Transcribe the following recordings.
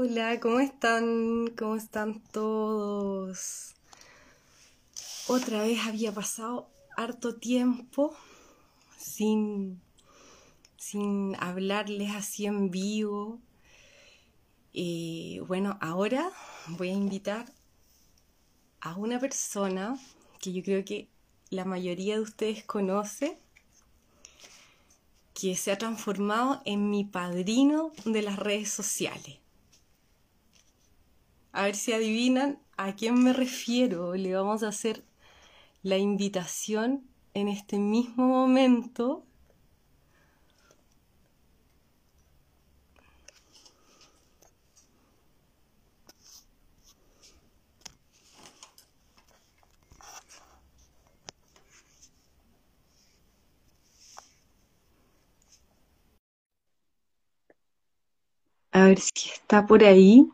Hola, ¿cómo están? ¿Cómo están todos? Otra vez había pasado harto tiempo sin, sin hablarles así en vivo. Y bueno, ahora voy a invitar a una persona que yo creo que la mayoría de ustedes conoce, que se ha transformado en mi padrino de las redes sociales. A ver si adivinan a quién me refiero. Le vamos a hacer la invitación en este mismo momento. A ver si está por ahí.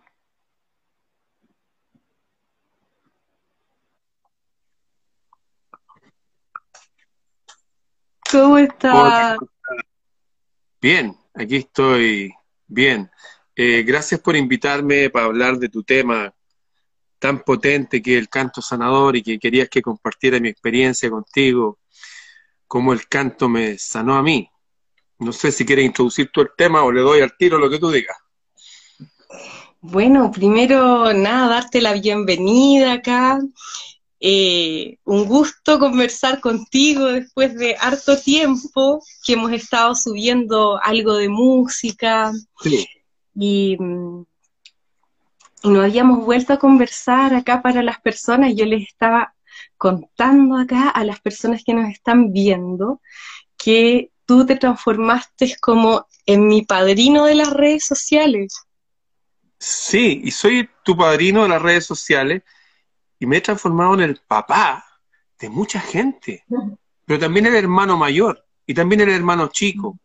¿Cómo está? Bien, aquí estoy bien. Eh, gracias por invitarme para hablar de tu tema tan potente que es el canto sanador y que querías que compartiera mi experiencia contigo, cómo el canto me sanó a mí. No sé si quieres introducir tú el tema o le doy al tiro lo que tú digas. Bueno, primero nada, darte la bienvenida acá. Eh, un gusto conversar contigo después de harto tiempo que hemos estado subiendo algo de música y, mm, y nos habíamos vuelto a conversar acá para las personas. Yo les estaba contando acá a las personas que nos están viendo que tú te transformaste como en mi padrino de las redes sociales. Sí, y soy tu padrino de las redes sociales y me he transformado en el papá de mucha gente, pero también el hermano mayor, y también el hermano chico,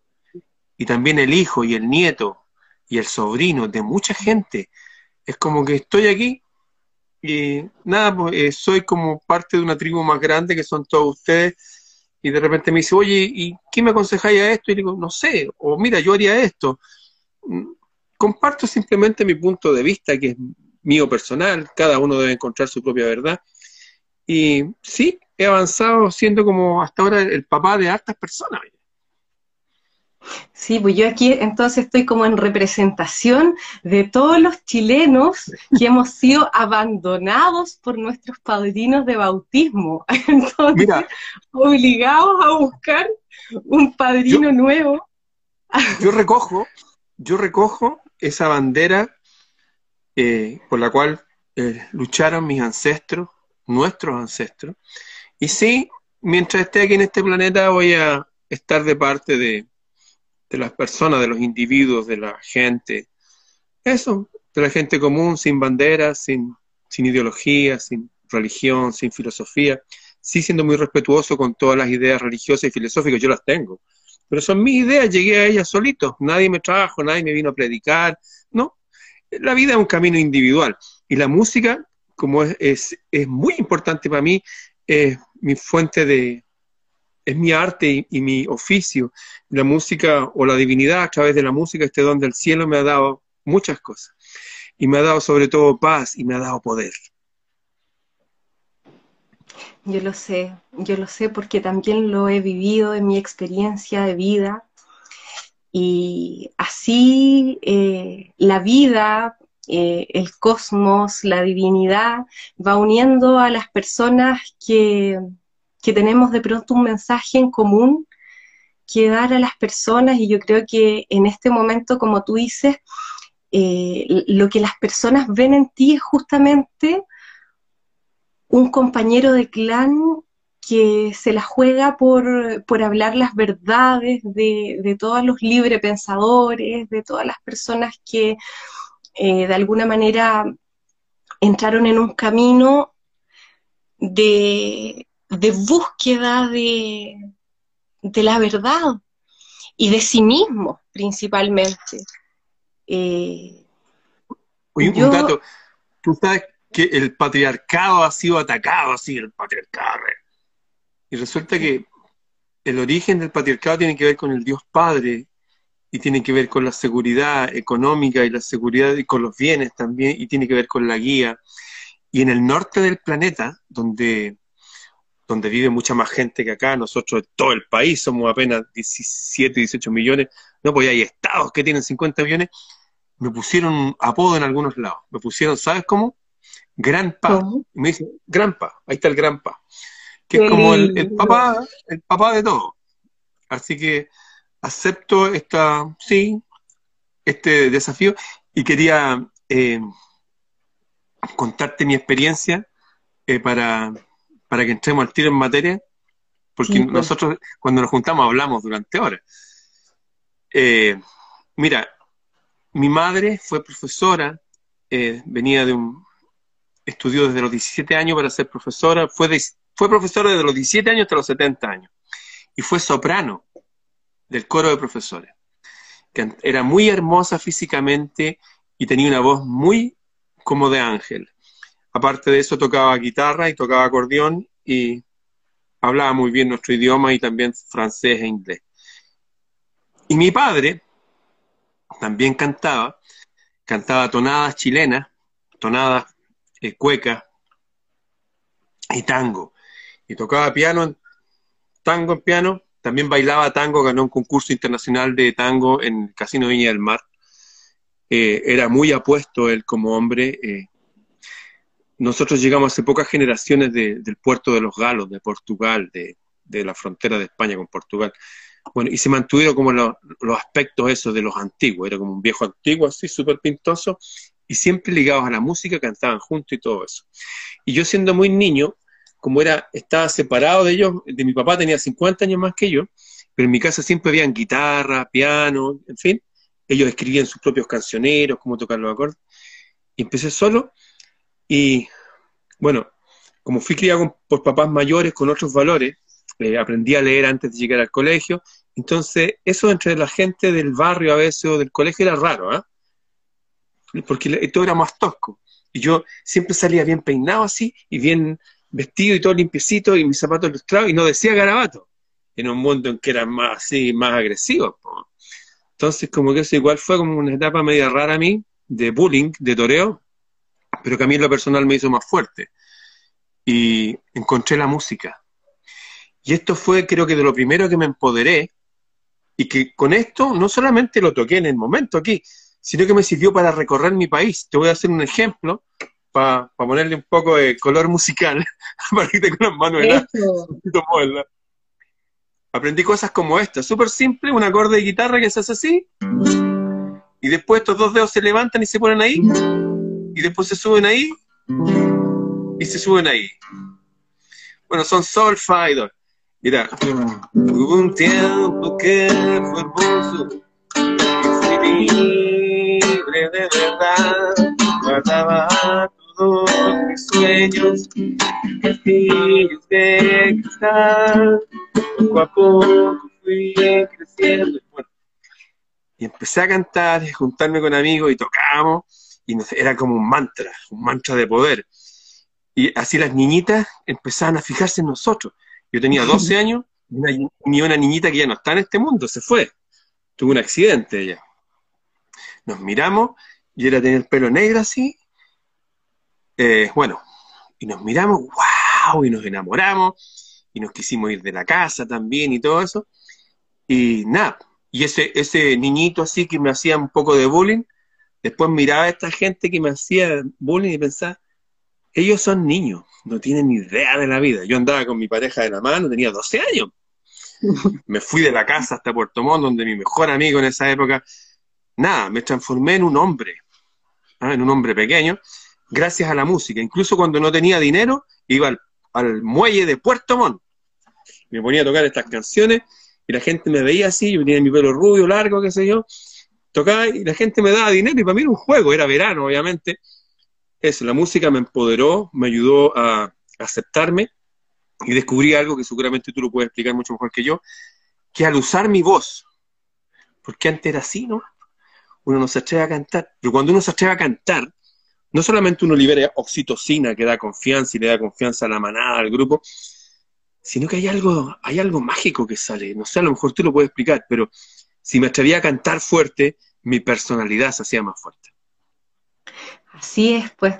y también el hijo y el nieto y el sobrino de mucha gente. Es como que estoy aquí y nada, pues, eh, soy como parte de una tribu más grande que son todos ustedes, y de repente me dice, oye, ¿y qué me aconsejáis a esto? Y digo, no sé, o mira, yo haría esto. Mm, comparto simplemente mi punto de vista, que es mío personal, cada uno debe encontrar su propia verdad. Y sí, he avanzado siendo como hasta ahora el papá de hartas personas. Sí, pues yo aquí entonces estoy como en representación de todos los chilenos que hemos sido abandonados por nuestros padrinos de bautismo. Entonces, obligados a buscar un padrino nuevo. Yo recojo, yo recojo esa bandera eh, por la cual eh, lucharon mis ancestros, nuestros ancestros. Y sí, mientras esté aquí en este planeta voy a estar de parte de, las personas, de los individuos, de la gente. Eso, de la gente común, sin banderas, sin, sin ideología, sin religión, sin filosofía. Sí siendo muy respetuoso con todas las ideas religiosas y filosóficas, yo las tengo. Pero son mis ideas, llegué a ellas solito. Nadie me trajo, nadie me vino a predicar. No, la vida es un camino individual y la música, como es, es, muy importante para mí, es mi fuente de, es mi arte y, mi oficio. La música o la divinidad a través de la música, este don del cielo me ha dado muchas cosas. Y me ha dado sobre todo paz y me ha dado poder. Yo lo sé, yo lo sé porque también lo he vivido en mi experiencia de vida y así eh, la vida, eh, el cosmos, la divinidad va uniendo a las personas que, tenemos de pronto un mensaje en común que dar a las personas. Y yo creo que en este momento, como tú dices, eh, lo que las personas ven en ti es justamente un compañero de clan que se la juega por, por hablar las verdades de, todos los librepensadores, de todas las personas que eh, de alguna manera entraron en un camino de, búsqueda de, la verdad y de sí mismo principalmente. Eh, Oye, un dato, tú sabes que el patriarcado ha sido atacado así, el patriarcado y resulta que el origen del patriarcado tiene que ver con el Dios Padre y tiene que ver con la seguridad económica y la seguridad y con los bienes también, y tiene que ver con la guía. Y en el norte del planeta, donde, donde vive mucha más gente que acá, nosotros, todo el país, somos apenas 17, 18 millones, no, pues hay estados que tienen 50 millones, me pusieron apodo en algunos lados. Me pusieron, ¿sabes cómo? Granpa. Me dicen, Granpa, ahí está el Granpa. Que es como el, el, papá, el papá de todo. Así que acepto esta, sí, este desafío y quería eh, contarte mi experiencia eh, para, para que entremos al tiro en materia, porque pues. nosotros cuando nos juntamos hablamos durante horas. Eh, mira, mi madre fue profesora, venía de un, estudió desde los 17 años para ser profesora, fue, fue profesora desde los 17 años hasta los 70 años, y fue soprano del coro de profesores, era muy hermosa físicamente y tenía una voz muy como de ángel. Aparte de eso tocaba guitarra y tocaba acordeón y hablaba muy bien nuestro idioma y también francés e inglés. Y mi padre también cantaba, cantaba tonadas chilenas, tonadas eh, cuecas y tango. Y tocaba piano, tango en piano también bailaba tango, ganó un concurso internacional de tango en el Casino Viña del Mar. Eh, era muy apuesto él como hombre. Eh. Nosotros llegamos hace pocas generaciones del puerto de los Galos, de Portugal, de, la frontera de España con Portugal. Bueno, y se mantuvieron como los aspectos esos de los antiguos. Era como un viejo antiguo, así, súper pintoso, y siempre ligados a la música, cantaban juntos y todo eso. Y yo siendo muy niño, como era, estaba separado de ellos, de mi papá tenía 50 años más que yo, pero en mi casa siempre habían guitarra, piano, en fin, ellos escribían sus propios cancioneros, cómo tocar los acordes, y empecé solo, y bueno, como fui criado por papás mayores con otros valores, eh, aprendí a leer antes de llegar al colegio, entonces eso entre la gente del barrio a veces o del colegio era raro, ¿ah? Porque todo era más tosco. Y yo siempre salía bien peinado así y bien vestido y todo limpiecito y mis zapatos ilustrados y no decía garabato, en un mundo en que era más así, más agresivo. Entonces, como que eso igual fue como una etapa media rara a mí, de bullying, de toreo, pero que a mí lo personal me hizo más fuerte. Y encontré la música. Y esto fue, creo que, de lo primero que me empoderé, y que con esto no solamente lo toqué en el momento aquí, sino que me sirvió para recorrer mi país. Te voy a hacer un ejemplo para ponerle un poco de color musical, para que te con Aprendí cosas como esta, súper simple, un acorde de guitarra que se hace así, y después estos dos dedos se levantan y se ponen ahí, y después se suben ahí, y se suben ahí. Bueno, son sol, fa y do. Mira, hubo un tiempo que fue hermoso, libre de verdad, guardaba mis sueños, castillos de cristal, poco a poco fui creciendo. y empecé a cantar, y juntarme con amigos y tocábamos, y era como un mantra, un mantra de poder. Y así las niñitas empezaban a fijarse en nosotros. Yo tenía 12 años, y una niñita que ya no está en este mundo, se fue. Tuvo un accidente ella. Nos miramos, y ella tenía el pelo negro así, eh, bueno, y nos miramos, wow, y nos enamoramos, y nos quisimos ir de la casa también y todo eso. Y nada, y ese, ese niñito así que me hacía un poco de bullying, después miraba a esta gente que me hacía bullying y pensaba, ellos son niños, no tienen ni idea de la vida. Yo andaba con mi pareja de la mano, tenía 12 años. Me fui de la casa hasta Puerto Montt, donde mi mejor amigo en esa época, nada, me transformé en un hombre, ¿ah? en un hombre pequeño, gracias a la música. Incluso cuando no tenía dinero, iba al, muelle de Puerto Montt. Me ponía a tocar estas canciones y la gente me veía así, yo tenía mi pelo rubio, largo, qué sé yo. Tocaba y la gente me daba dinero y para mí era un juego, era verano, obviamente. Eso, la música me empoderó, me ayudó a aceptarme y descubrí algo que seguramente tú lo puedes explicar mucho mejor que yo, que al usar mi voz, porque antes era así, ¿no? Uno no se atreve a cantar, pero cuando uno se atreve a cantar, no solamente uno libera oxitocina que da confianza y le da confianza a la manada, al grupo, sino que hay algo, hay algo mágico que sale. No sé, a lo mejor tú lo puedes explicar, pero si me atrevía a cantar fuerte, mi personalidad se hacía más fuerte. Así es, pues,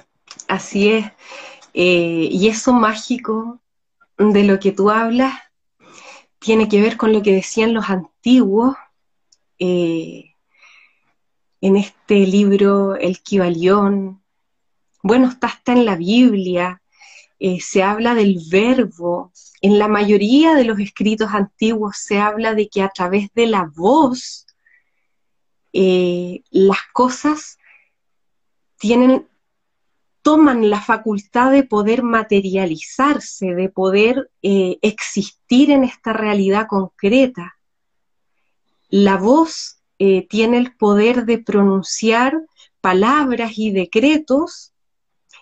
así es. Eh, y eso mágico de lo que tú hablas tiene que ver con lo que decían los antiguos eh, en este libro, El Kibalión. Bueno, está hasta en la Biblia, eh, se habla del verbo. En la mayoría de los escritos antiguos se habla de que a través de la voz las cosas tienen toman la facultad de poder materializarse, de poder eh, existir en esta realidad concreta. La voz eh, tiene el poder de pronunciar palabras y decretos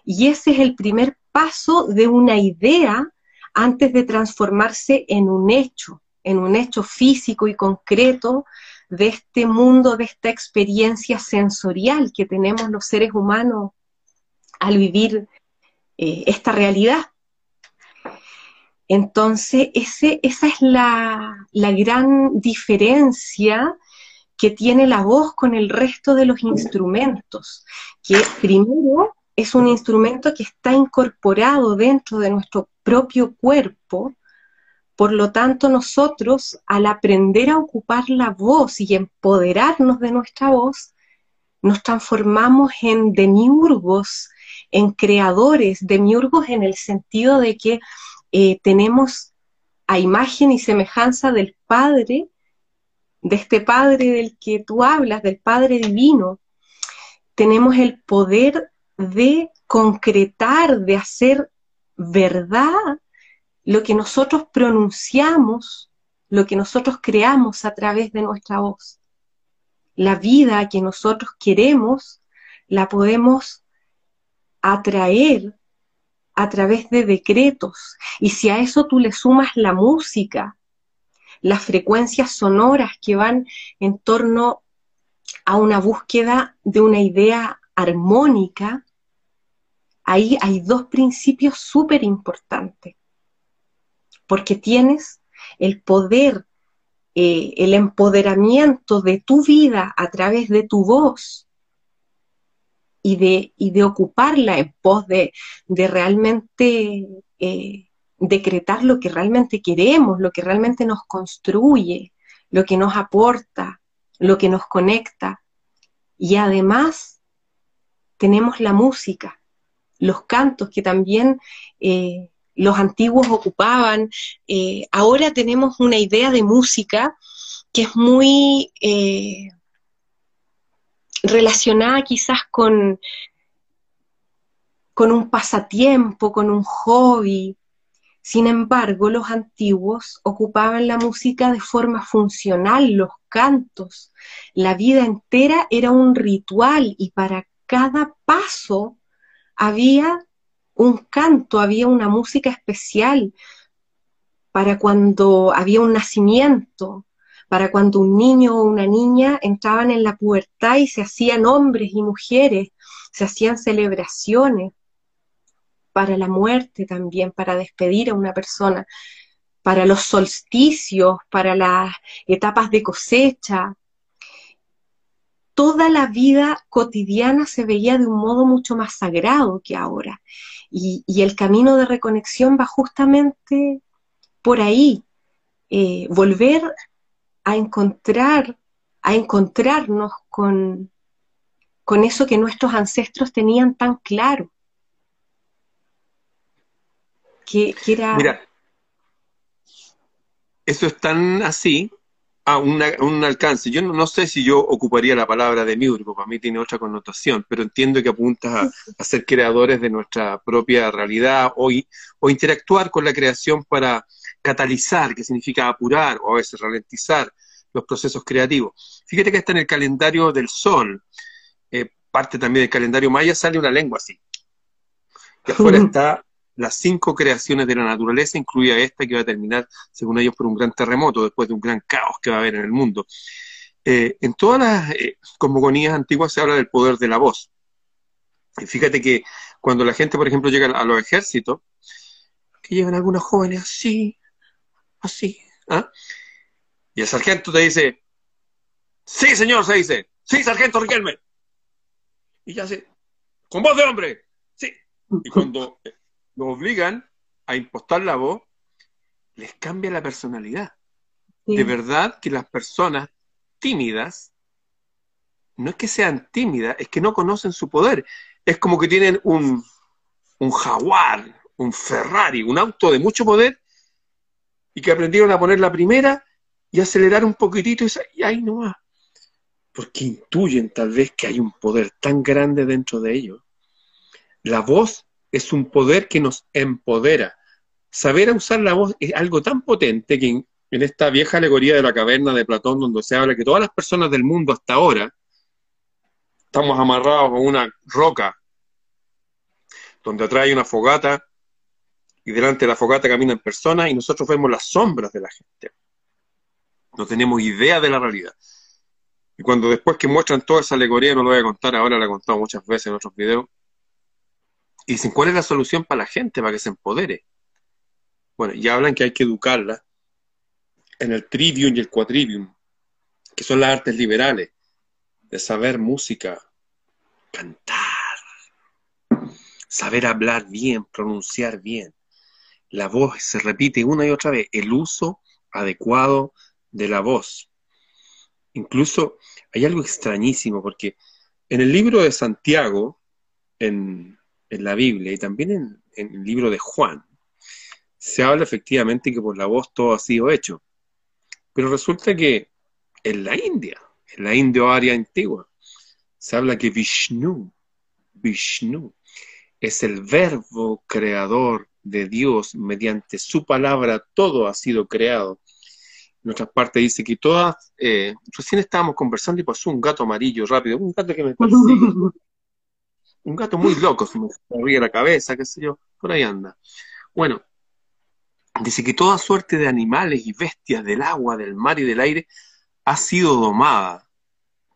y ese es el primer paso de una idea antes de transformarse en un hecho, en un hecho físico y concreto de este mundo, de esta experiencia sensorial que tenemos los seres humanos al vivir eh, esta realidad. Entonces, esa es la, la gran diferencia que tiene la voz con el resto de los instrumentos, que primero es un instrumento que está incorporado dentro de nuestro propio cuerpo, por lo tanto nosotros al aprender a ocupar la voz y empoderarnos de nuestra voz, nos transformamos en demiurgos en creadores, demiurgos en el sentido de que eh, tenemos a imagen y semejanza del Padre, de este Padre del que tú hablas, del Padre Divino, tenemos el poder de concretar, de hacer verdad lo que nosotros pronunciamos, lo que nosotros creamos a través de nuestra voz. La vida que nosotros queremos la podemos atraer a través de decretos. Y si a eso tú le sumas la música, las frecuencias sonoras que van en torno a una búsqueda de una idea armónica, ahí hay dos principios súper importantes. Porque tienes el poder, eh, el empoderamiento de tu vida a través de tu voz, y de, de ocuparla en pos de, realmente eh, decretar lo que realmente queremos, lo que realmente nos construye, lo que nos aporta, lo que nos conecta. Y además tenemos la música, los cantos que también eh, los antiguos ocupaban. Eh, ahora tenemos una idea de música que es muy relacionada quizás con, con un pasatiempo, con un hobby. Sin embargo, los antiguos ocupaban la música de forma funcional, los cantos. La vida entera era un ritual y para cada paso había un canto, había una música especial para cuando había un nacimiento, para cuando un niño o una niña entraban en la pubertad y se hacían hombres y mujeres, se hacían celebraciones para la muerte también, para despedir a una persona, para los solsticios, para las etapas de cosecha. Toda la vida cotidiana se veía de un modo mucho más sagrado que ahora. Y, el camino de reconexión va justamente por ahí, eh, volver a encontrar, a encontrarnos con, con eso que nuestros ancestros tenían tan claro. Que, era... Mira, eso es tan así, a un alcance. Yo no, sé si yo ocuparía la palabra de miurgo, para mí tiene otra connotación, pero entiendo que apuntas a, ser creadores de nuestra propia realidad o, o interactuar con la creación para catalizar, que significa apurar o a veces ralentizar los procesos creativos. Fíjate que está en el calendario del sol, eh, parte también del calendario maya, sale una lengua así. Y afuera está las cinco creaciones de la naturaleza, incluida esta que va a terminar, según ellos, por un gran terremoto, después de un gran caos que va a haber en el mundo. Eh, en todas las eh, cosmogonías antiguas se habla del poder de la voz. Y fíjate que cuando la gente, por ejemplo, llega a los ejércitos, que llegan algunos jóvenes así, así, ¿ah? y el sargento te dice, Sí, señor, se dice. Sí, sargento Riquelme. Y ya se, con voz de hombre. Sí. Y cuando lo obligan a impostar la voz, les cambia la personalidad. De verdad que las personas tímidas, no es que sean tímidas, es que no conocen su poder. Es como que tienen un, un jaguar, un Ferrari, un auto de mucho poder, y que aprendieron a poner la primera y acelerar un poquitito y, ahí no va. Porque intuyen tal vez que hay un poder tan grande dentro de ellos. La voz es un poder que nos empodera. Saber usar la voz es algo tan potente que en, esta vieja alegoría de la caverna de Platón, donde se habla que todas las personas del mundo hasta ahora estamos amarrados a una roca, donde atrás hay una fogata y delante de la fogata caminan personas y nosotros vemos las sombras de la gente. No tenemos idea de la realidad. Y cuando después que muestran toda esa alegoría, no lo voy a contar ahora, la he contado muchas veces en otros videos, y dicen, ¿cuál es la solución para la gente, para que se empodere? Bueno, ya hablan que hay que educarla en el trivium y el quadrivium, que son las artes liberales, de saber música, cantar, saber hablar bien, pronunciar bien. La voz se repite una y otra vez, el uso adecuado de la voz. Incluso hay algo extrañísimo, porque en el libro de Santiago, en, la Biblia y también en, en el libro de Juan, se habla efectivamente que por la voz todo ha sido hecho. Pero resulta que en la India, en la India-Aria antigua, se habla que Vishnu, Vishnu, es el verbo creador de Dios, mediante su palabra todo ha sido creado. En otras partes dice que todas, eh, recién estábamos conversando y pasó un gato amarillo rápido, un gato que me persigue, un gato muy loco, se me ríe la cabeza, qué sé yo, por ahí anda. Bueno, dice que toda suerte de animales y bestias del agua, del mar y del aire ha sido domada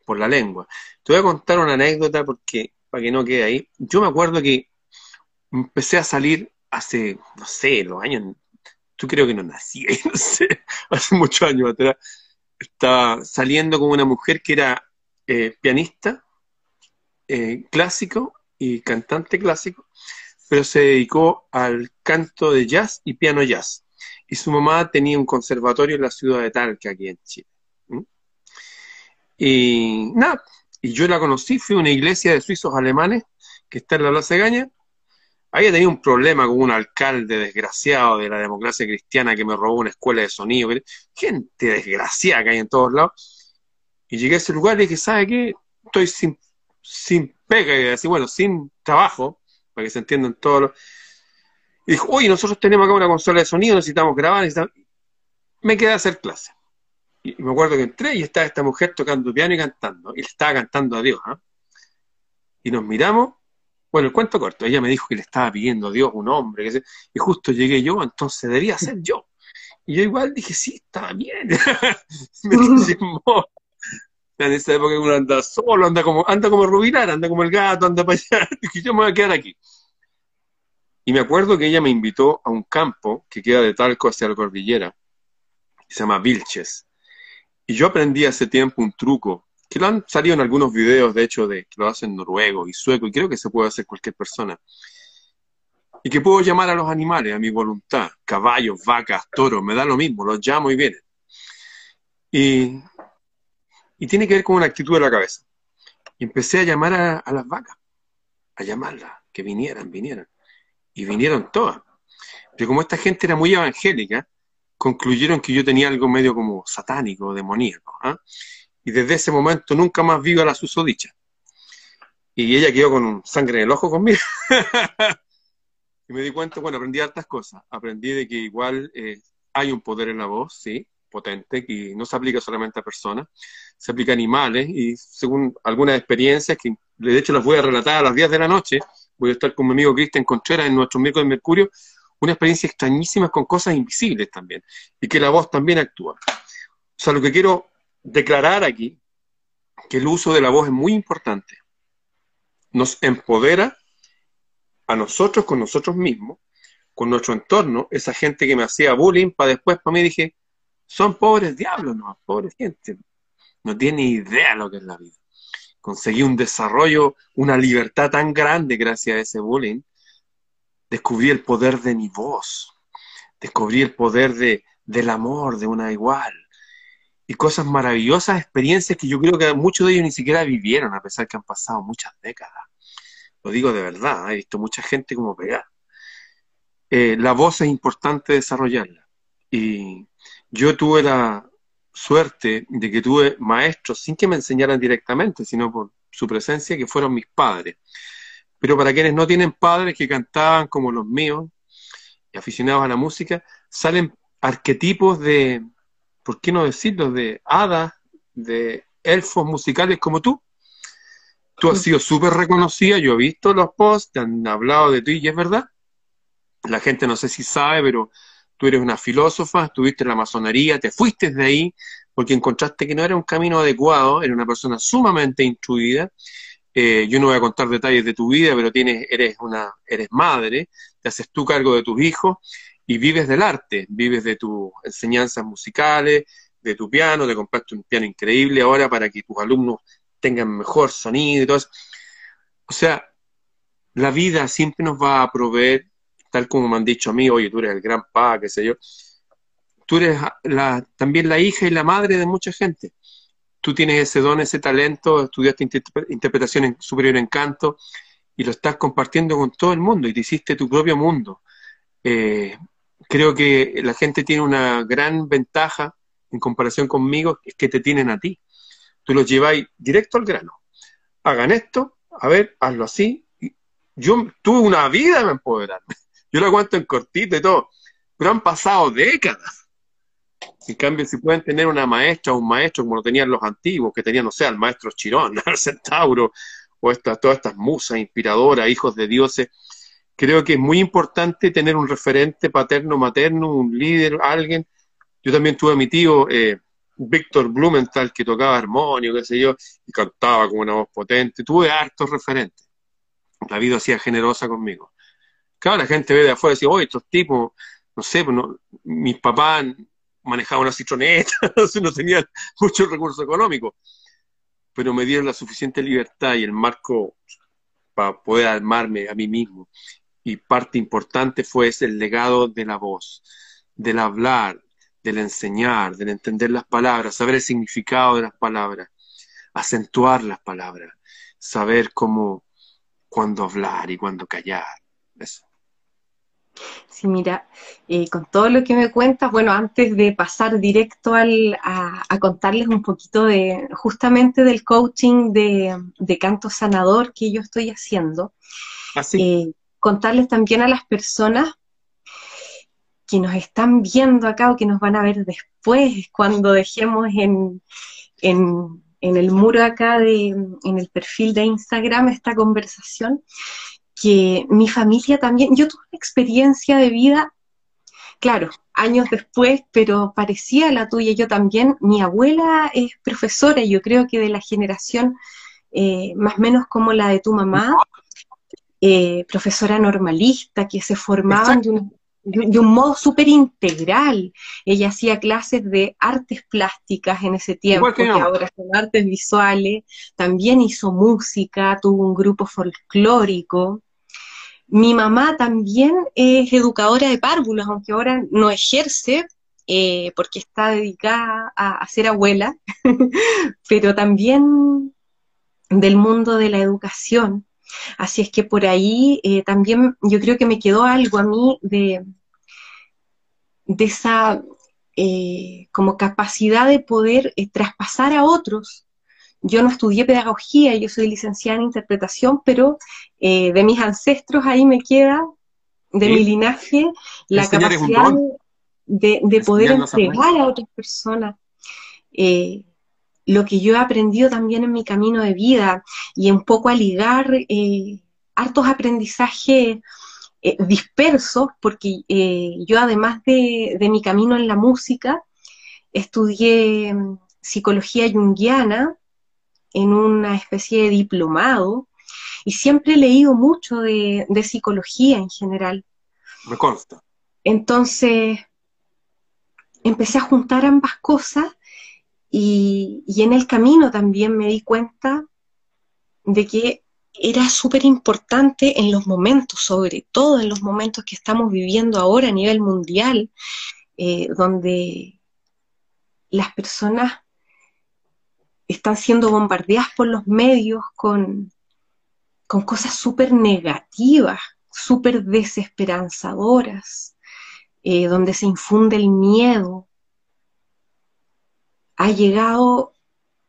por la lengua. Te voy a contar una anécdota porque para que no quede ahí. Yo me acuerdo que empecé a salir hace, no sé, los años, tú creo que no nací no sé, hace muchos años atrás. Estaba saliendo con una mujer que era eh, pianista eh, clásico y cantante clásico pero se dedicó al canto de jazz y piano jazz. Y su mamá tenía un conservatorio en la ciudad de Talca, aquí en Chile. Y nada, y yo la conocí, fui a una iglesia de suizos alemanes que está en la Plaza Gaña. Había tenido un problema con un alcalde desgraciado de la democracia cristiana que me robó una escuela de sonido. Gente desgraciada que hay en todos lados. Y llegué a ese lugar y dije, ¿sabe qué? Estoy sin, sin pega, y así, bueno, sin trabajo para que se entiendan todos los... Y dijo, oye, nosotros tenemos acá una consola de sonido, necesitamos grabar, necesitamos... Me quedé a hacer clase. Y me acuerdo que entré y estaba esta mujer tocando piano y cantando, y le estaba cantando a Dios. ¿ah? Y nos miramos, bueno, el cuento corto, ella me dijo que le estaba pidiendo a Dios un hombre, que y justo llegué yo, entonces debería ser yo. Y yo igual dije, sí, estaba bien. me en esa época uno anda solo, anda como, anda como Rubilar, anda como el gato, anda para allá, yo me voy a quedar aquí. Y me acuerdo que ella me invitó a un campo que queda de Talco hacia la cordillera, que se llama Vilches. Y yo aprendí hace tiempo un truco, que lo han salido en algunos videos, de hecho, de que lo hacen noruego y sueco, y creo que se puede hacer cualquier persona. Y que puedo llamar a los animales a mi voluntad, caballos, vacas, toros, me da lo mismo, los llamo y vienen. Y y tiene que ver con una actitud de la cabeza. Y empecé a llamar a, las vacas, a llamarlas, que vinieran, vinieran. Y vinieron todas. Pero como esta gente era muy evangélica, concluyeron que yo tenía algo medio como satánico, demoníaco. ¿ah? Y desde ese momento nunca más vivo a la susodicha. Y ella quedó con sangre en el ojo conmigo. y me di cuenta, bueno, aprendí hartas cosas. Aprendí de que igual eh, hay un poder en la voz, sí, potente, que no se aplica solamente a personas, se aplica a animales y según algunas experiencias, que de hecho las voy a relatar a las 10 de la noche, voy a estar con mi amigo Cristian Contreras en nuestro miércoles de Mercurio, una experiencia extrañísima con cosas invisibles también, y que la voz también actúa. O sea, lo que quiero declarar aquí, que el uso de la voz es muy importante. Nos empodera a nosotros con nosotros mismos, con nuestro entorno, esa gente que me hacía bullying, para después, para mí dije, son pobres diablos, no, pobres gente. no tiene idea lo que es la vida. Conseguí un desarrollo, una libertad tan grande gracias a ese bullying. Descubrí el poder de mi voz. Descubrí el poder de, del amor de una igual. Y cosas maravillosas, experiencias que yo creo que muchos de ellos ni siquiera vivieron, a pesar que han pasado muchas décadas. Lo digo de verdad, he visto mucha gente como pegar. Eh, la voz es importante desarrollarla. Y yo tuve la suerte de que tuve maestros, sin que me enseñaran directamente, sino por su presencia, que fueron mis padres. Pero para quienes no tienen padres que cantaban como los míos y aficionados a la música, salen arquetipos de, ¿por qué no decirlo?, de hadas, de elfos musicales como tú. Tú has sido súper reconocida, yo he visto los posts, te han hablado de ti y es verdad. La gente no sé si sabe, pero tú eres una filósofa, estuviste en la masonería, te fuiste de ahí porque encontraste que no era un camino adecuado, eres una persona sumamente instruida. Eh, yo no voy a contar detalles de tu vida, pero tienes, eres, una, eres madre, te haces tú cargo de tus hijos y vives del arte, vives de tus enseñanzas musicales, de tu piano, te compraste un piano increíble ahora para que tus alumnos tengan mejor sonido y todo eso. O sea, la vida siempre nos va a proveer tal como me han dicho a mí, oye, tú eres el gran pa, qué sé yo, tú eres también la hija y la madre de mucha gente. Tú tienes ese don, ese talento, estudiaste interpretación en superior en canto y lo estás compartiendo con todo el mundo y te hiciste tu propio mundo. Eh, creo que la gente tiene una gran ventaja en comparación conmigo, es que te tienen a ti. Tú los lleváis directo al grano. Hagan esto, a ver, hazlo así. Yo tuve una vida en empoderarme. Yo lo aguanto en cortito y todo, pero han pasado décadas. En cambio, si pueden tener una maestra o un maestro como lo tenían los antiguos, que tenían, no sé, al maestro Chirón, al Centauro, o todas estas musas inspiradoras, hijos de dioses, creo que es muy importante tener un referente paterno, materno, un líder, alguien. Yo también tuve a mi tío, eh, Víctor Blumenthal, que tocaba armonio, qué sé yo, y cantaba con una voz potente. Tuve hartos referentes. La vida hacía generosa conmigo. Claro, la gente ve de afuera y dice, oye, estos tipos, no sé, pues mis papás manejaban una citroneta, no tenían mucho recurso económico, pero me dieron la suficiente libertad y el marco para poder armarme a mí mismo. Y parte importante fue ese el legado de la voz, del hablar, del enseñar, del entender las palabras, saber el significado de las palabras, acentuar las palabras, saber cómo, cuándo hablar y cuándo callar. Eso. Sí, mira, eh, con todo lo que me cuentas, bueno, antes de pasar directo al, a, contarles un poquito de justamente del coaching de, canto sanador que yo estoy haciendo, Así. Eh, contarles también a las personas que nos están viendo acá o que nos van a ver después, cuando dejemos en, en, en el muro acá, de, en el perfil de Instagram, esta conversación, que mi familia también, yo tuve una experiencia de vida, claro, años después, pero parecía a la tuya, yo también, mi abuela es profesora, yo creo que de la generación eh, más o menos como la de tu mamá, eh, profesora normalista, que se formaban de un, de un, modo súper integral. Ella hacía clases de artes plásticas en ese tiempo, que, ahora son artes visuales, también hizo música, tuvo un grupo folclórico. Mi mamá también es educadora de párvulos, aunque ahora no ejerce, eh, porque está dedicada a, ser abuela, pero también del mundo de la educación. Así es que por ahí eh, también yo creo que me quedó algo a mí de, esa eh, como capacidad de poder traspasar a otros yo no estudié pedagogía, yo soy licenciada en interpretación, pero eh, de mis ancestros ahí me queda, de mi linaje, la capacidad de, poder entregar a otras personas eh, lo que yo he aprendido también en mi camino de vida y un poco a ligar eh, hartos aprendizajes dispersos, porque yo además de, de mi camino en la música, estudié mm, psicología junguiana, en una especie de diplomado y siempre he leído mucho de, psicología en general. Me consta. Entonces, empecé a juntar ambas cosas Y, y en el camino también me di cuenta de que era súper importante en los momentos, sobre todo en los momentos que estamos viviendo ahora a nivel mundial, eh, donde las personas están siendo bombardeadas por los medios con, con cosas súper negativas, súper desesperanzadoras, eh, donde se infunde el miedo. Ha llegado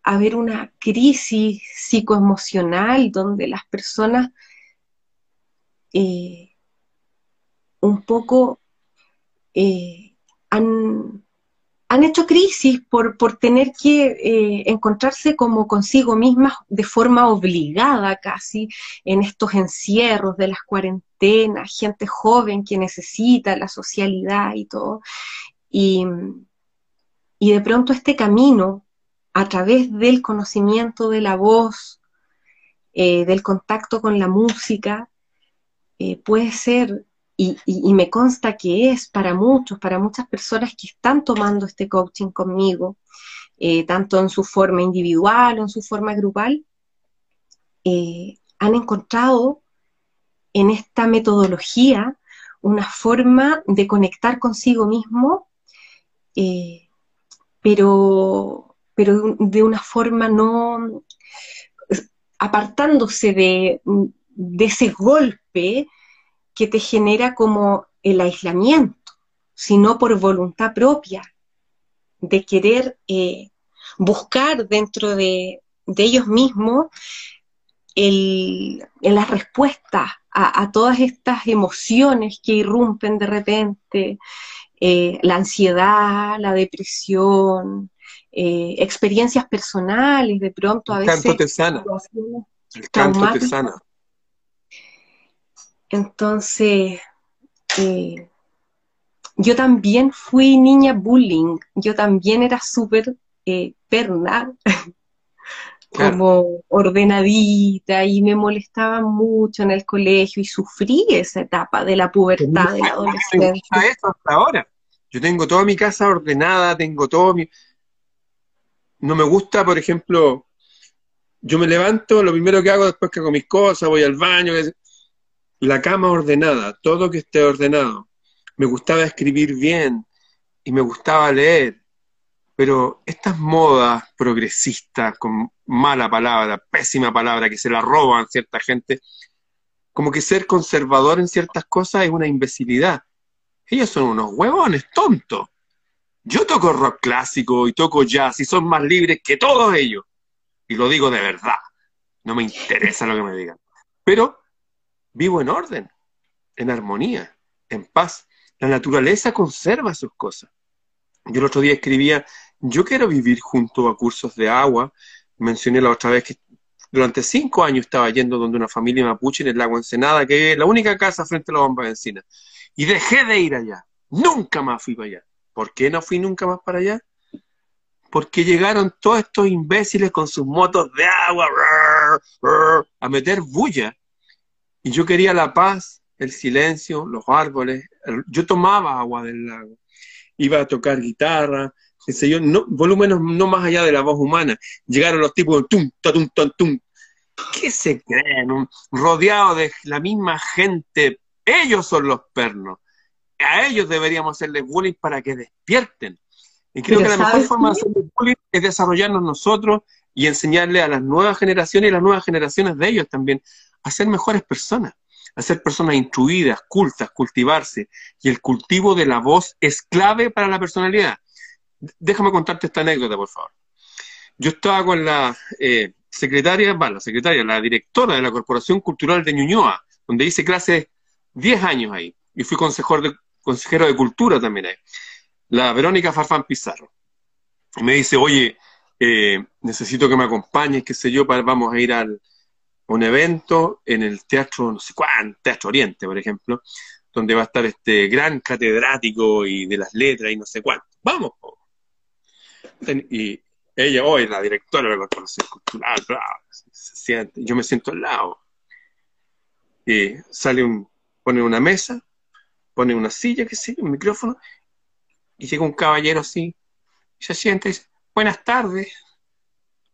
a haber una crisis psicoemocional donde las personas eh, un poco eh, han, hecho crisis por, tener que eh, encontrarse como consigo mismas de forma obligada casi en estos encierros de las cuarentenas, gente joven que necesita la socialidad y todo. Y, y de pronto este camino a través del conocimiento de la voz, eh, del contacto con la música, eh, puede ser, y, me consta que es para muchos, para muchas personas que están tomando este coaching conmigo, eh, tanto en su forma individual o en su forma grupal, han encontrado en esta metodología una forma de conectar consigo mismo, pero pero de una forma no apartándose de, ese golpe que te genera como el aislamiento, sino por voluntad propia, de querer eh, buscar dentro de, ellos mismos el, la respuesta a, todas estas emociones que irrumpen de repente, eh, la ansiedad, la depresión, eh, experiencias personales, de pronto a el veces... Canto te sana. El canto te sana. Entonces, eh, yo también fui niña bullying, yo también era súper eh, perna, como ordenadita y me molestaba mucho en el colegio y sufrí esa etapa de la pubertad, de la adolescencia. eso hasta ahora. Yo tengo toda mi casa ordenada, tengo todo mi no me gusta, por ejemplo, yo me levanto, lo primero que hago después que hago mis cosas, voy al baño, la cama ordenada, todo que esté ordenado. Me gustaba escribir bien y me gustaba leer, pero estas modas progresistas, con mala palabra, pésima palabra, que se la roban cierta gente, como que ser conservador en ciertas cosas es una imbecilidad. Ellos son unos huevones tontos. Yo toco rock clásico y toco jazz y son más libres que todos ellos. Y lo digo de verdad. No me interesa lo que me digan. Pero vivo en orden, en armonía, en paz. La naturaleza conserva sus cosas. Yo el otro día escribía, yo quiero vivir junto a cursos de agua. Mencioné la otra vez que durante cinco años estaba yendo donde una familia mapuche en el lago Ensenada, que es la única casa frente a la bomba de encina. Y dejé de ir allá. Nunca más fui para allá. ¿Por qué no fui nunca más para allá? Porque llegaron todos estos imbéciles con sus motos de agua a meter bulla. Y yo quería la paz, el silencio, los árboles. yo tomaba agua del lago. Iba a tocar guitarra, qué sé yo, no, volúmenes no más allá de la voz humana. Llegaron los tipos tum, tum, tum, tum. ¿Qué se creen? Rodeados de la misma gente. Ellos son los pernos a ellos deberíamos hacerles bullying para que despierten. Y creo que la mejor forma de hacerles bullying es desarrollarnos nosotros y enseñarle a las nuevas generaciones y las nuevas generaciones de ellos también a ser mejores personas, a ser personas instruidas, cultas, cultivarse. Y el cultivo de la voz es clave para la personalidad. Déjame contarte esta anécdota, por favor. Yo estaba con la eh, secretaria, bueno, la secretaria, la directora de la Corporación Cultural de Ñuñoa, donde hice clases 10 años ahí, y fui consejero de, consejero de Cultura también hay, la Verónica Farfán Pizarro. Me dice, oye, eh, necesito que me acompañes, qué sé yo, para, vamos a ir a un evento en el teatro, no sé cuánto, Teatro Oriente, por ejemplo, donde va a estar este gran catedrático y de las letras y no sé cuánto. Vamos. Y ella hoy, la directora de la Corporación Cultural, se siente, yo me siento al lado. Y sale un, pone una mesa, pone una silla, qué sé un micrófono, y llega un caballero así, y se sienta y dice, buenas tardes,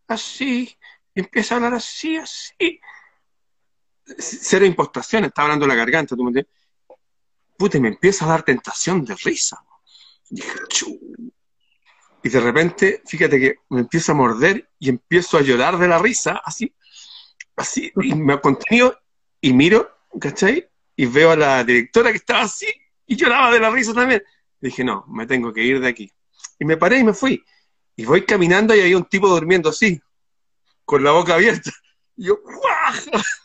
así, empieza a hablar así, así. Cero impostación, está hablando la garganta, tú me entiendes. Puta, y me empieza a dar tentación de risa. Y de repente, fíjate que me empieza a morder y empiezo a llorar de la risa, así, así, y me contenido y miro, ¿cachai? Y veo a la directora que estaba así y lloraba de la risa también. Dije, no, me tengo que ir de aquí. Y me paré y me fui. Y voy caminando y hay un tipo durmiendo así, con la boca abierta. Y yo, ¡guau!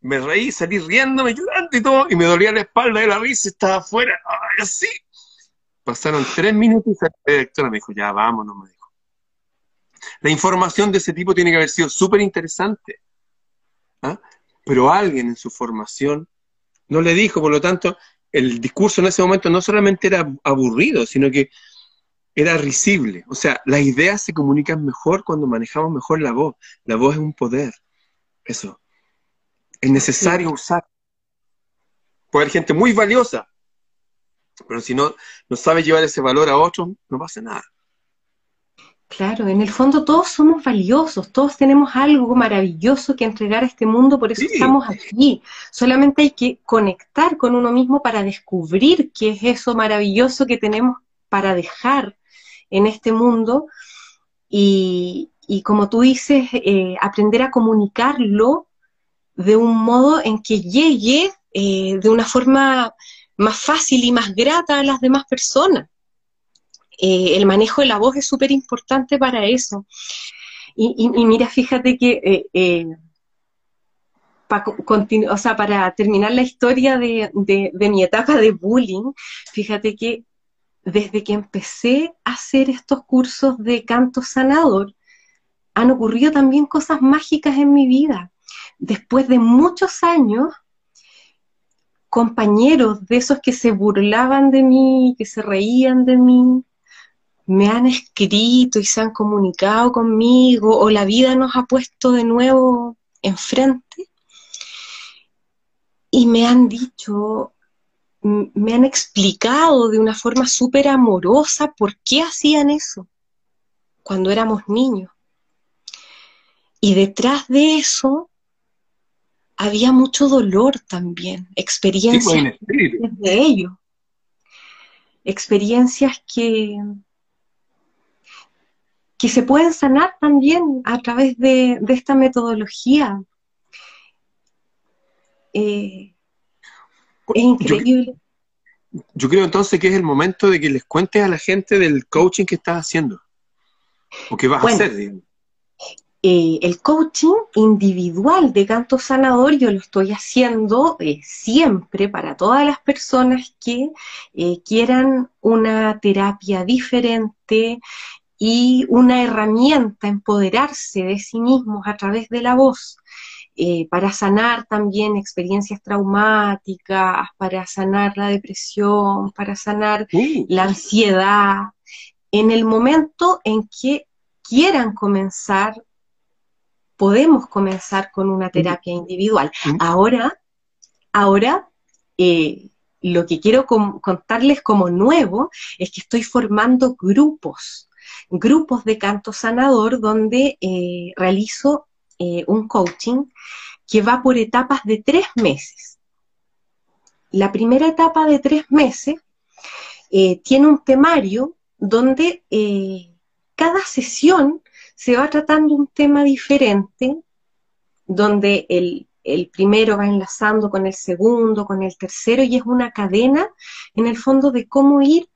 Me reí, salí riéndome, llorando y todo, y me dolía la espalda de la risa, estaba afuera, así. Pasaron tres minutos y la directora me dijo, ya vámonos, me dijo. La información de ese tipo tiene que haber sido súper interesante. ¿ah? Pero alguien en su formación no le dijo, por lo tanto, el discurso en ese momento no solamente era aburrido, sino que era risible. O sea, las ideas se comunican mejor cuando manejamos mejor la voz. La voz es un poder. Eso. Es necesario usar. Puede haber gente muy valiosa, pero si no, no sabe llevar ese valor a otros, no pasa nada. Claro, en el fondo todos somos valiosos, todos tenemos algo maravilloso que entregar a este mundo, por eso estamos aquí. Solamente hay que conectar con uno mismo para descubrir qué es eso maravilloso que tenemos para dejar en este mundo y, como tú dices, eh, aprender a comunicarlo de un modo en que llegue eh, de una forma más fácil y más grata a las demás personas. Eh, el manejo de la voz es súper importante para eso. Y, mira, fíjate que, o sea, para terminar la historia de, de mi etapa de bullying, fíjate que desde que empecé a hacer estos cursos de canto sanador, han ocurrido también cosas mágicas en mi vida. Después de muchos años, compañeros de esos que se burlaban de mí, que se reían de mí, me han escrito y se han comunicado conmigo, o la vida nos ha puesto de nuevo enfrente, y me han dicho, me han explicado de una forma súper amorosa por qué hacían eso cuando éramos niños. Y detrás de eso había mucho dolor también, experiencias de ellos. Experiencias que, que se pueden sanar también a través de, esta metodología. Eh, es increíble. Yo, creo entonces que es el momento de que les cuentes a la gente del coaching que estás haciendo. O que vas a hacer, eh, el coaching individual de canto sanador yo lo estoy haciendo eh, siempre para todas las personas que eh, quieran una terapia diferente y una herramienta, empoderarse de sí mismos a través de la voz. Eh, para sanar también experiencias traumáticas, para sanar la depresión, para sanar uh. la ansiedad. En el momento en que quieran comenzar, podemos comenzar con una terapia individual. Ahora, ahora, eh, lo que quiero contarles como nuevo es que estoy formando grupos, grupos de canto sanador donde eh, realizo eh, un coaching que va por etapas de tres meses. La primera etapa de tres meses eh, tiene un temario donde cada sesión se va tratando un tema diferente, donde el primero va enlazando con el segundo, con el tercero, y es una cadena en el fondo de cómo ir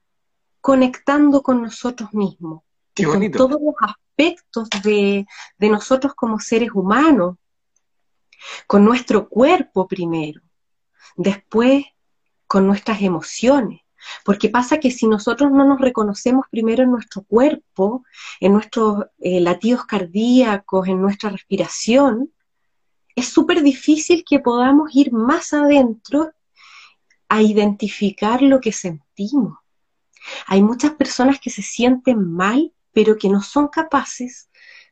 conectando con nosotros mismos. Con todos los aspectos de, nosotros como seres humanos, con nuestro cuerpo primero, después con nuestras emociones. Porque pasa que si nosotros no nos reconocemos primero en nuestro cuerpo, en nuestros eh, latidos cardíacos, en nuestra respiración, es súper difícil que podamos ir más adentro a identificar lo que sentimos. Hay muchas personas que se sienten mal pero que no son capaces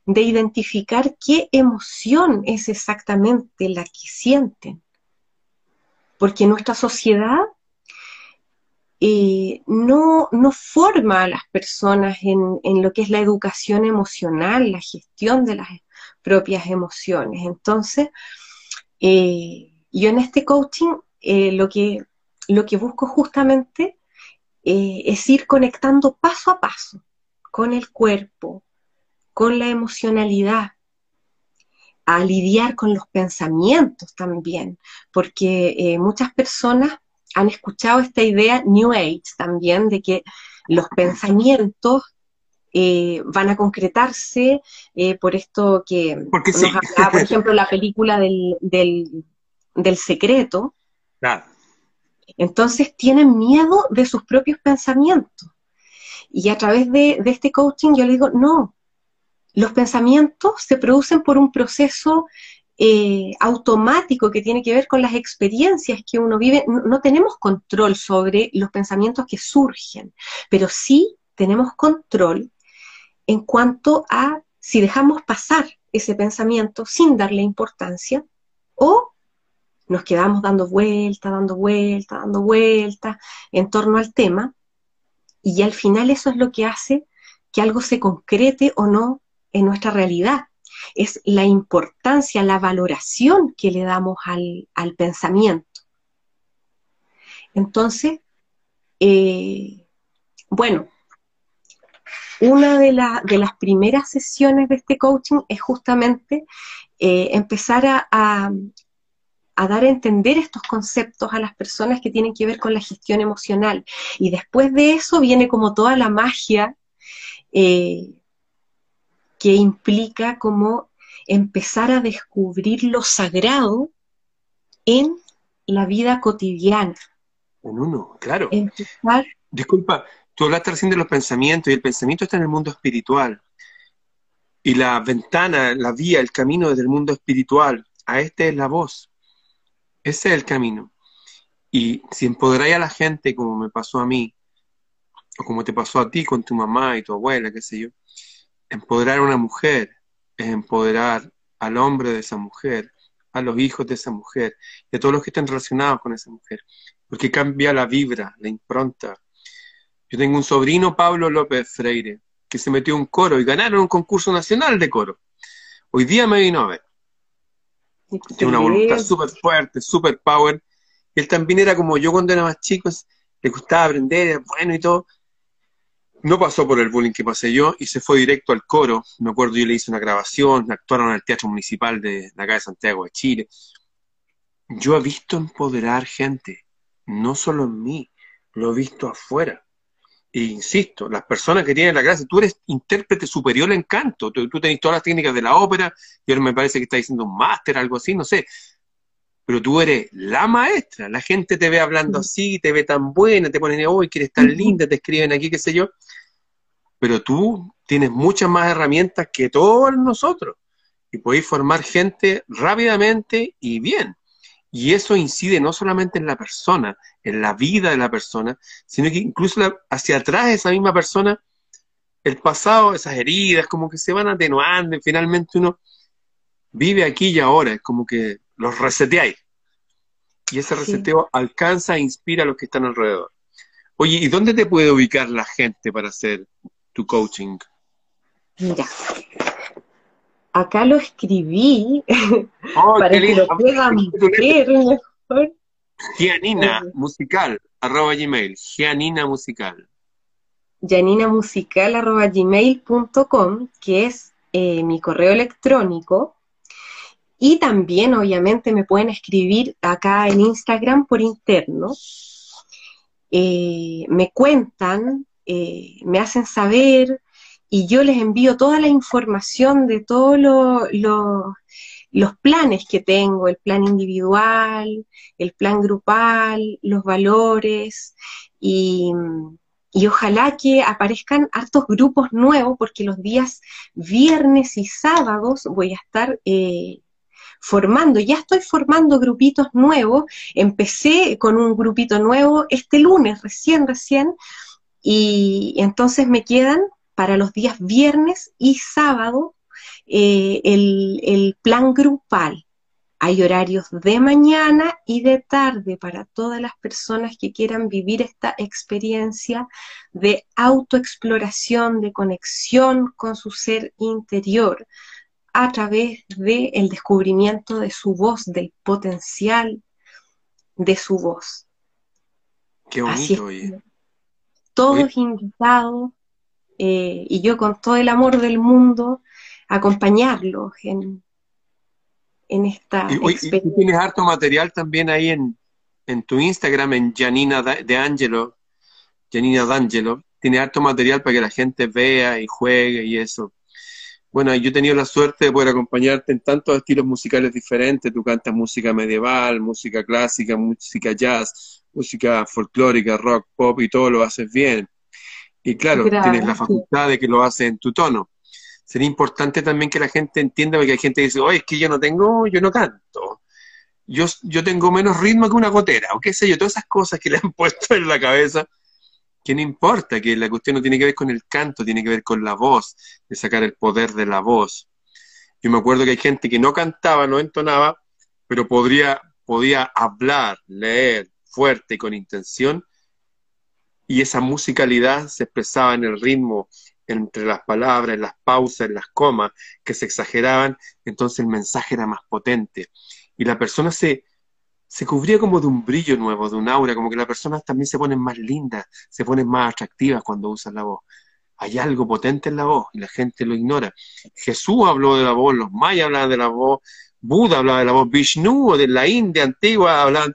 de identificar qué emoción es exactamente la que sienten. Porque nuestra sociedad eh, no, no, forma a las personas en, lo que es la educación emocional, la gestión de las propias emociones. Entonces, eh, yo en este coaching eh, lo, que, lo que busco justamente es ir conectando paso a paso con el cuerpo, con la emocionalidad, a lidiar con los pensamientos también, porque muchas personas han escuchado esta idea New Age también, de que los pensamientos eh, van a concretarse eh, por esto que Porque nos hablaba, por ejemplo, la película del, del, secreto. Entonces tienen miedo de sus propios pensamientos. Y a través de, este coaching yo le digo, no, los pensamientos se producen por un proceso eh, automático que tiene que ver con las experiencias que uno vive. No, tenemos control sobre los pensamientos que surgen, pero sí tenemos control en cuanto a si dejamos pasar ese pensamiento sin darle importancia o nos quedamos dando vuelta, dando vuelta, dando vuelta en torno al tema y al final eso es lo que hace que algo se concrete o no en nuestra realidad es la importancia, la valoración que le damos al, pensamiento. Entonces, eh, bueno, una de, las primeras sesiones de este coaching es justamente eh, empezar a, dar a entender estos conceptos a las personas que tienen que ver con la gestión emocional. Y después de eso viene como toda la magia eh, que implica como empezar a descubrir lo sagrado en la vida cotidiana. En uno, claro. Disculpa, tú hablaste recién de los pensamientos y el pensamiento está en el mundo espiritual. Y la ventana, la vía, el camino desde el mundo espiritual a este es la voz. Ese es el camino. Y si empoderáis a la gente como me pasó a mí, o como te pasó a ti con tu mamá y tu abuela, qué sé yo, Empoderar a una mujer es empoderar al hombre de esa mujer, a los hijos de esa mujer y a todos los que estén relacionados con esa mujer, porque cambia la vibra, la impronta. Yo tengo un sobrino, Pablo López Freire, que se metió un coro y ganaron un concurso nacional de coro. Hoy día me vino a ver. Tiene una voluntad súper fuerte, súper power. Él también era como yo cuando era más chico, le gustaba aprender, era bueno y todo no pasó por el bullying que pasé yo y se fue directo al coro. Me acuerdo, yo le hice una grabación, actuaron en el Teatro Municipal de la acá de Santiago de Chile. Yo he visto empoderar gente, no solo en mí, lo he visto afuera. E insisto, las personas que tienen la gracia, tú eres intérprete superior en canto, tú, tú tenés todas las técnicas de la ópera, y ahora me parece que estás diciendo un máster, algo así, no sé. Pero tú eres la maestra, la gente te ve hablando así, te ve tan buena, te ponen, hoy quieres estar linda, te escriben aquí, qué sé yo pero tú tienes muchas más herramientas que todos nosotros y podéis formar gente rápidamente y bien. Y eso incide no solamente en la persona, en la vida de la persona, sino que incluso hacia atrás de esa misma persona, el pasado, esas heridas, como que se van atenuando y finalmente uno vive aquí y ahora, es como que los reseteáis. Y ese reseteo alcanza e inspira a los que están alrededor. Oye, ¿y dónde te puede ubicar la gente para hacer coaching? Mira, acá lo escribí oh, para que lo puedan ver mejor. Gianina musical, arroba gmail, Gianina musical. Gianina musical, arroba gmail.com, que es eh, mi correo electrónico. Y también, obviamente, me pueden escribir acá en Instagram por interno. Eh, me cuentan eh, me hacen saber y yo les envío toda la información de todos los planes que tengo, el plan individual, el plan grupal, los valores y, ojalá que aparezcan hartos grupos nuevos porque los días viernes y sábados voy a estar eh, formando, ya estoy formando grupitos nuevos, empecé con un grupito nuevo este lunes, recién, recién, y entonces me quedan para los días viernes y sábado eh, el, plan grupal. Hay horarios de mañana y de tarde para todas las personas que quieran vivir esta experiencia de autoexploración, de conexión con su ser interior a través del descubrimiento de su voz, del potencial de su voz. Qué bonito, oye. Todos invitados, eh, y yo con todo el amor del mundo, acompañarlos en, en esta experiencia. Y tienes harto material también ahí en, en tu Instagram, en Janina de Angelo, Janina D'Angelo, tiene harto material para que la gente vea y juegue y eso. Bueno, yo he tenido la suerte de poder acompañarte en tantos estilos musicales diferentes. Tú cantas música medieval, música clásica, música jazz, música folclórica, rock, pop y todo lo haces bien. Y claro, tienes la facultad de que lo haces en tu tono sería importante también que la gente entienda, porque hay gente que dice, oye, es que yo no tengo, yo no canto. Yo, yo tengo menos ritmo que una gotera, o qué sé yo, todas esas cosas que le han puesto en la cabeza, que no importa, que la cuestión no tiene que ver con el canto, tiene que ver con la voz, de sacar el poder de la voz. Yo me acuerdo que hay gente que no cantaba, no entonaba, pero podría, podía hablar, leer fuerte y con intención, y esa musicalidad se expresaba en el ritmo, entre las palabras, en las pausas, en las comas, que se exageraban, entonces el mensaje era más potente. Y la persona se, se cubría como de un brillo nuevo, de un aura, como que las personas también se ponen más lindas, se ponen más atractivas cuando usan la voz. Hay algo potente en la voz y la gente lo ignora. Jesús habló de la voz, los mayas hablaban de la voz, Buda hablaba de la voz, Vishnu de la India antigua hablaban.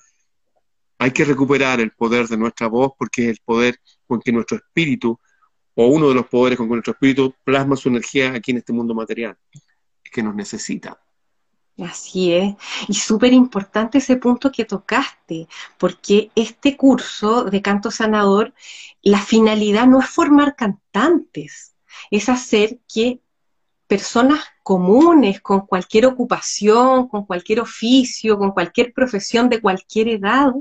Hay que recuperar el poder de nuestra voz porque es el poder con que nuestro espíritu o uno de los poderes con que nuestro espíritu plasma su energía aquí en este mundo material, que nos necesita. Así es, y súper importante ese punto que tocaste, porque este curso de canto sanador, la finalidad no es formar cantantes, es hacer que personas comunes, con cualquier ocupación, con cualquier oficio, con cualquier profesión de cualquier edad,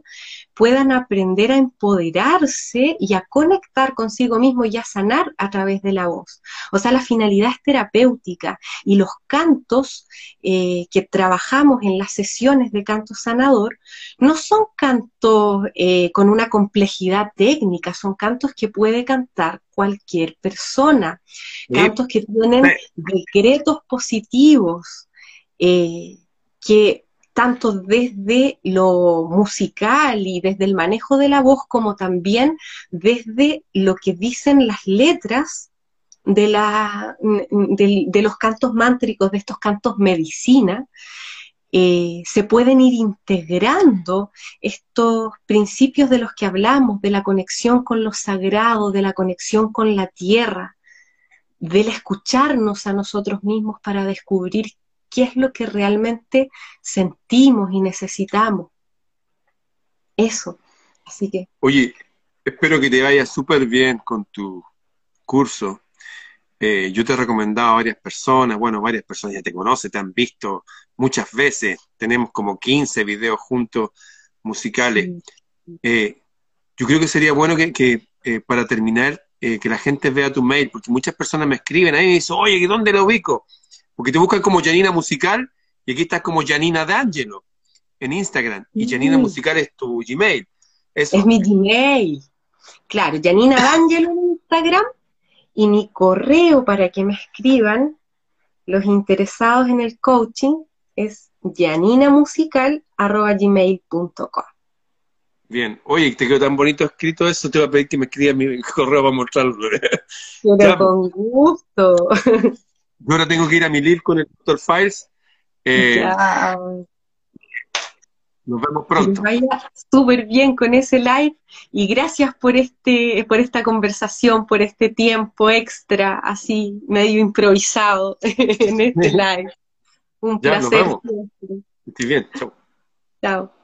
puedan aprender a empoderarse y a conectar consigo mismo y a sanar a través de la voz. O sea, la finalidad es terapéutica y los cantos eh, que trabajamos en las sesiones de canto sanador no son cantos eh, con una complejidad técnica, son cantos que puede cantar cualquier persona, cantos que tienen decretos positivos. Eh, que tanto desde lo musical y desde el manejo de la voz, como también desde lo que dicen las letras de, la, de, los cantos mántricos, de estos cantos medicina, eh, se pueden ir integrando estos principios de los que hablamos, de la conexión con lo sagrado, de la conexión con la tierra, del escucharnos a nosotros mismos para descubrir qué es lo que realmente sentimos y necesitamos. Eso. Así que. Oye, espero que te vaya súper bien con tu curso. Eh, yo te he recomendado a varias personas, bueno, varias personas ya te conocen, te han visto muchas veces. Tenemos como 15 videos juntos musicales. Eh, yo creo que sería bueno que, eh, para terminar, que la gente vea tu mail, porque muchas personas me escriben ahí y dicen, oye, ¿dónde lo ubico? Porque te buscan como Janina Musical y aquí estás como Janina D'Angelo en Instagram. Y Janina Musical es tu Gmail. Es mi Gmail. Claro, Janina D'Angelo en Instagram y mi correo para que me escriban los interesados en el coaching es janinamusical.gmail.com Bien, oye, te quedó tan bonito escrito eso, te voy a pedir que me escribas mi correo para mostrarlo. Pero con gusto. Yo ahora tengo que ir a mi live con el Doctor Files. Eh, nos vemos pronto. vaya súper bien con ese live y gracias por este, por esta conversación, por este tiempo extra, así medio improvisado en este live. Un placer. Nos vemos. Estoy bien, chao. Chao.